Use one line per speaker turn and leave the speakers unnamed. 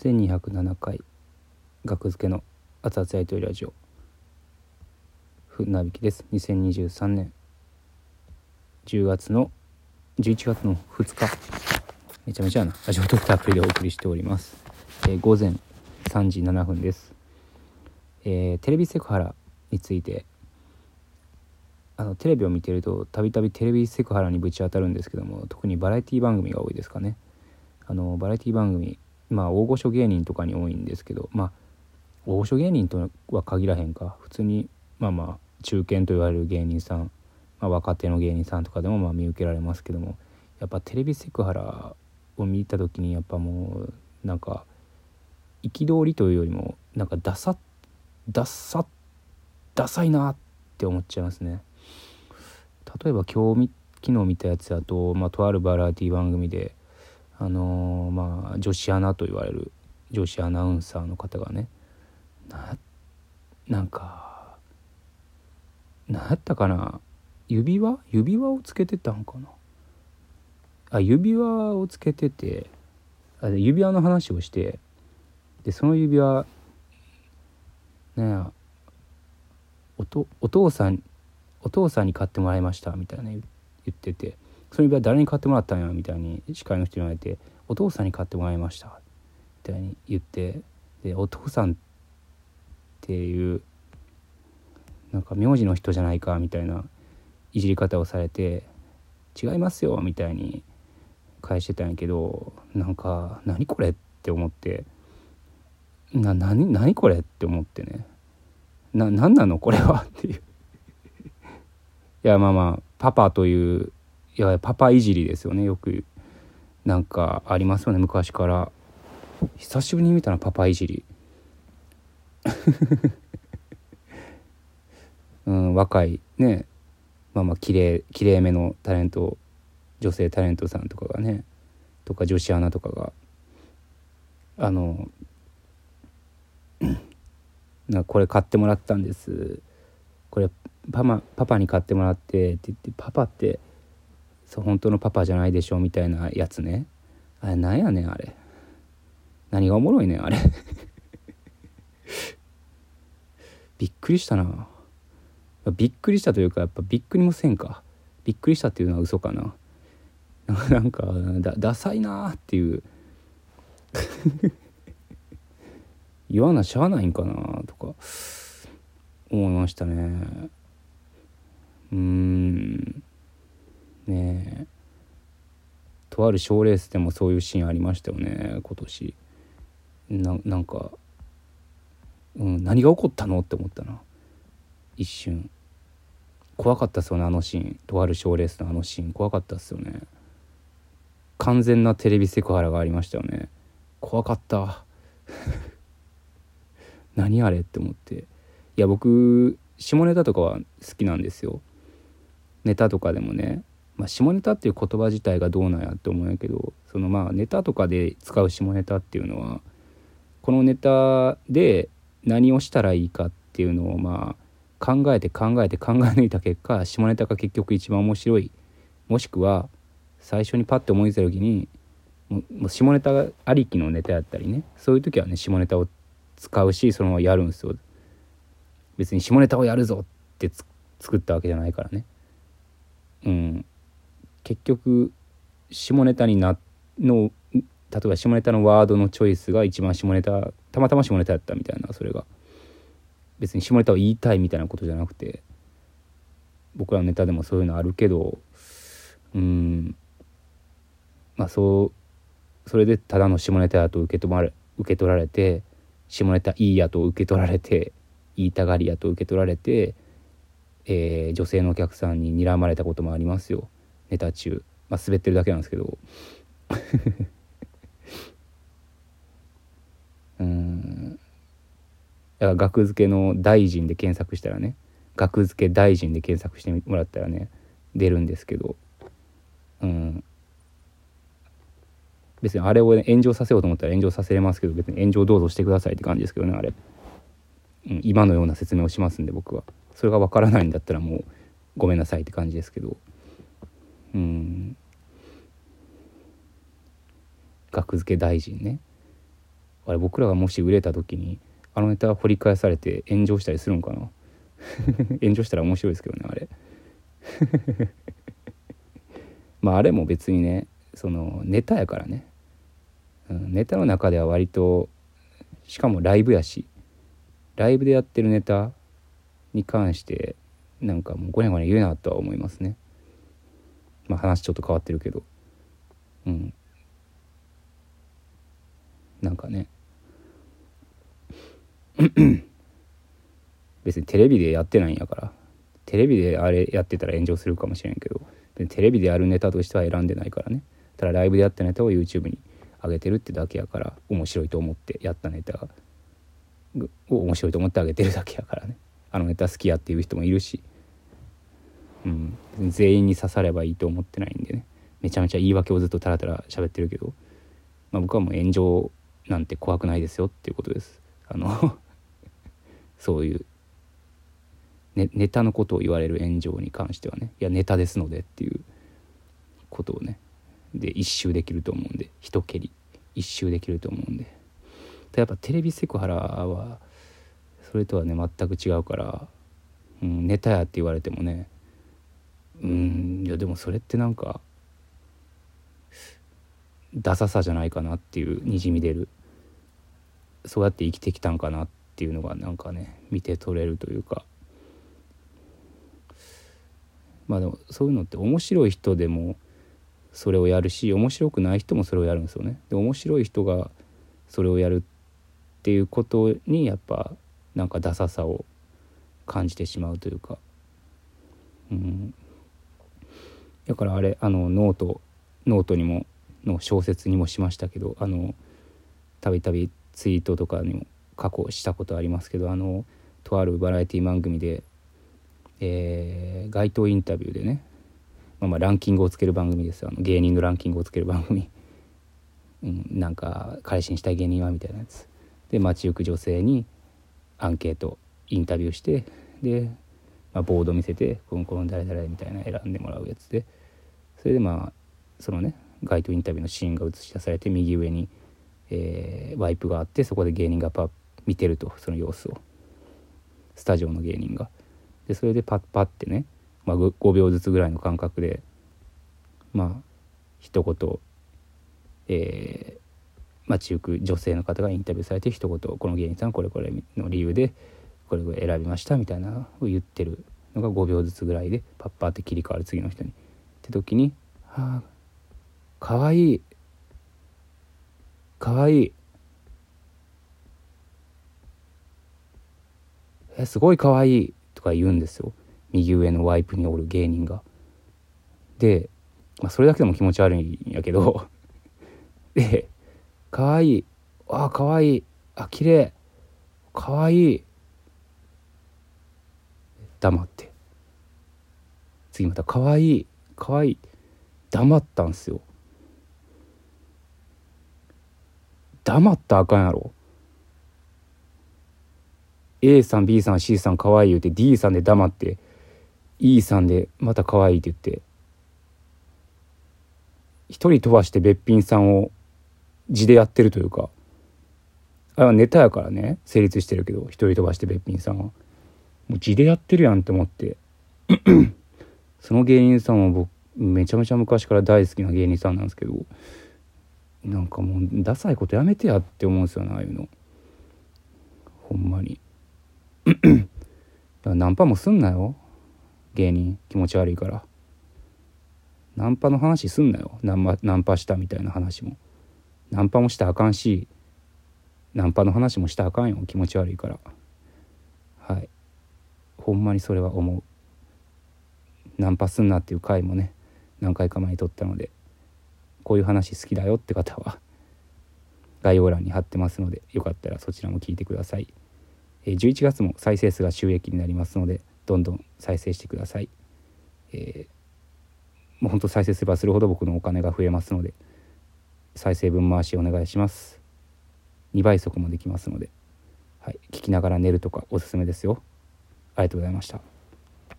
1207回学付けの熱々やりとりラジオ。船引きです。2023年。10月の11月の2日。めちゃめちゃな。ラジオトークアプリでお送りしております、えー午前3時7分です、えーテレビセクハラについて。あのテレビを見てるとたびたびテレビセクハラにぶち当たるんですけども特にバラエティ番組が多いですかね。あのバラエティ番組まあ大御所芸人とかに多いんですけどまあ大御所芸人とは限らへんか。普通にまあまあ中堅と言われる芸人さん、まあ、若手の芸人さんとかでもまあ見受けられますけどもやっぱテレビセクハラを見た時にやっぱもうなんか憤りというよりもなんかダサダサダサいなって思っちゃいますね。例えば今日昨日見たやつだと、まあ、とあるバラエティ番組であのまあ女子アナと言われる女子アナウンサーの方がねななんか何やったかな？指輪？指輪をつけてたんかな？あ指輪をつけててあ指輪の話をしてでその指輪ねおお父さんお父さんに買ってもらいましたみたいな言言ってて。その指輪誰に買ってもらったんやみたいに司会の人に言われてお父さんに買ってもらいましたみたいに言ってでお父さんっていうなんか名字の人じゃないか？みたいないじり方をされて違いますよみたいに返してたんやけどなんか何これ？って思ってな何何これ？って思ってねな何なの？これは？っていう。いやまあまあパパというやパパいじりですよね。よくなんかありますよね。昔から。久しぶりに見たなパパいじり。うん若いね。まあまあ綺麗綺麗めのタレント。女性タレントさんとかがね。とか女子アナとかが。あの なこれ買ってもらったんです。これパパパパに買ってもらってって言ってパパってそう本当のパパじゃないでしょみたいなやつね。あれなんやねんあれ。何がおもろいねんあれ。びっくりしたな。びっくりしたというかやっぱびっくりもせんか。びっくりしたっていうのは嘘かな。なんかダサいなーっていう。言わなしゃあないんかなとか。思いましたね。うん。ねとある賞レースでもそういうシーンありましたよね今年。ななんか、うん、何が起こったのって思ったな。一瞬。怖かったっすよねあのシーン。とある賞レースのあのシーン。怖かったっすよね。完全なテレビセクハラがありましたよね。怖かった。何あれって思って。いや僕下ネタとかは好きなんですよ。ネタとかでもね、まあ、下ネタっていう言葉自体がどうなんやって思うんやけどそのまあネタとかで使う下ネタっていうのはこのネタで何をしたらいいかっていうのをまあ考えて考えて考え抜いた結果下ネタが結局一番面白い。もしくは最初にパッて思いついた時にもう下ネタありきのネタやったりね。そういう時はね下ネタを使うしそのままやるんですよ。別に下ネタをやるぞって作ったわけじゃないからね。うん。結局下ネタになの例えば下ネタのワードのチョイスが一番下ネタたまたま下ネタやったみたいなそれが。別に下ネタを言いたいみたいなことじゃなくて僕らのネタでもそういうのあるけどうん。まあそうそれでただの下ネタやと受け止まれ受け取られて下ネタいいやと受け取られて言いたがりやと受け取られて、えー女性のお客さんに睨まれたこともありますよ。ネタ中。まあ滑ってるだけなんですけど。うん。だから額付けの大臣で検索したらね。額付け大臣で検索してもらったらね出るんですけど。うん。別にあれを、ね、炎上させようと思ったら炎上させれますけど別に炎上どうぞしてくださいって感じですけどねあれ、うん、今のような説明をしますんで僕は。それがわからないんだったらもうごめんなさいって感じですけど。うん。額付け大臣ね。あれ僕らがもし売れた時にあのネタ掘り返されて炎上したりするんかな。炎上したら面白いですけどねあれ。まああれも別にねそのネタやからね、うん、ネタの中では割としかもライブやしライブでやってるネタに関してなんかもうごにゃごにゃ言うなとは思いますね。まあ話ちょっと変わってるけど。うん。なんかね。別にテレビでやってないんやから。テレビであれやってたら炎上するかもしれんけど。テレビでやるネタとしては選んでないからね。ただライブでやったネタを YouTube に上げてるってだけやから面白いと思ってやったネタを面白いと思ってあげてるだけやからね。あのネタ好きやっていう人もいるし、うん、全員に刺さればいいと思ってないんでね。めちゃめちゃ言い訳をずっとタラタラ喋ってるけど、まあ、僕はもう炎上なんて怖くないですよっていうことです。あの そういうネネタのことを言われる炎上に関してはね。いやネタですのでっていうことをね。で一周できると思うんで。一蹴り。一周できると思うんで。やっぱテレビセクハラはそれとはね全く違うから、うん、ネタやって言われてもねうんいやでもそれってなんかダサさじゃないかなっていうにじみ出る。そうやって生きてきたんかなっていうのがなんかね見て取れるというか。まあでもそういうのって面白い人でもそれをやるし面白くない人もそれをやるんですよね。で面白い人がそれをやるっていうことにやっぱなんかダサさを感じてしまうというか、うん、だからあれあの note note にもの小説にもしましたけどあのたびたびツイートとかにも過去したことありますけどあのとあるバラエティ番組で、えー、街頭インタビューでね、まあ、まあランキングをつける番組ですあの芸人のランキングをつける番組、うん、なんか彼氏にしたい芸人はみたいなやつ。で街行く女性にアンケートインタビューしてで、まあ、ボード見せてこのこの誰々みたいな選んでもらうやつでそれでまあそのね街頭インタビューのシーンが映し出されて右上に、えー、ワイプがあってそこで芸人がパッ見てるとその様子をスタジオの芸人が。でそれでパッパッてね、まあ、5秒ずつぐらいの間隔でまあ一言、えー、街行く女性の方がインタビューされて一言この芸人さんこれこれの理由でこれこれ選びましたみたいなのを言ってるのが5秒ずつぐらいでパッパって切り替わる次の人に。って時に「はあかわいい。かわい。いえすごいかわい。い」とか言うんですよ。右上のワイプにおる芸人が。で、まあ、それだけでも気持ち悪いんやけど。でかわい。いあかわいい。あ綺麗。かわいい。黙って。次またかわいいかわいい黙ったんすよ。黙ったあかんやろ。A さん B さん C さんかわいい言うて D さんで黙って E さんでまたかわいいって言って。一人飛ばしてべっぴんさんを字でやってるというか。あれはネタやからね。成立してるけど一人飛ばしてべっぴんさんは。もう字でやってるやんって思って。その芸人さんは僕めちゃめちゃ昔から大好きな芸人さんなんですけどなんかもうダサいことやめてやって思うんですよねああいうの。ほんまに。ナンパもすんなよ。芸人気持ち悪いから。ナンパの話すんなよ。ナンパナンパしたみたいな話も。ナンパもしたらあかんしナンパの話もしたらあかんよ。気持ち悪いから。はいほんまにそれは思う。ナンパすんなっていう回もね何回か前に撮ったのでこういう話好きだよって方は 概要欄に貼ってますのでよかったらそちらも聞いてください。11月も再生数が収益になりますのでどんどん再生してください、えー、もうほんと再生すればするほど僕のお金が増えますので再生分回しお願いします。2倍速もできますので、はい、聞きながら寝るとかおすすめですよ。ありがとうございました。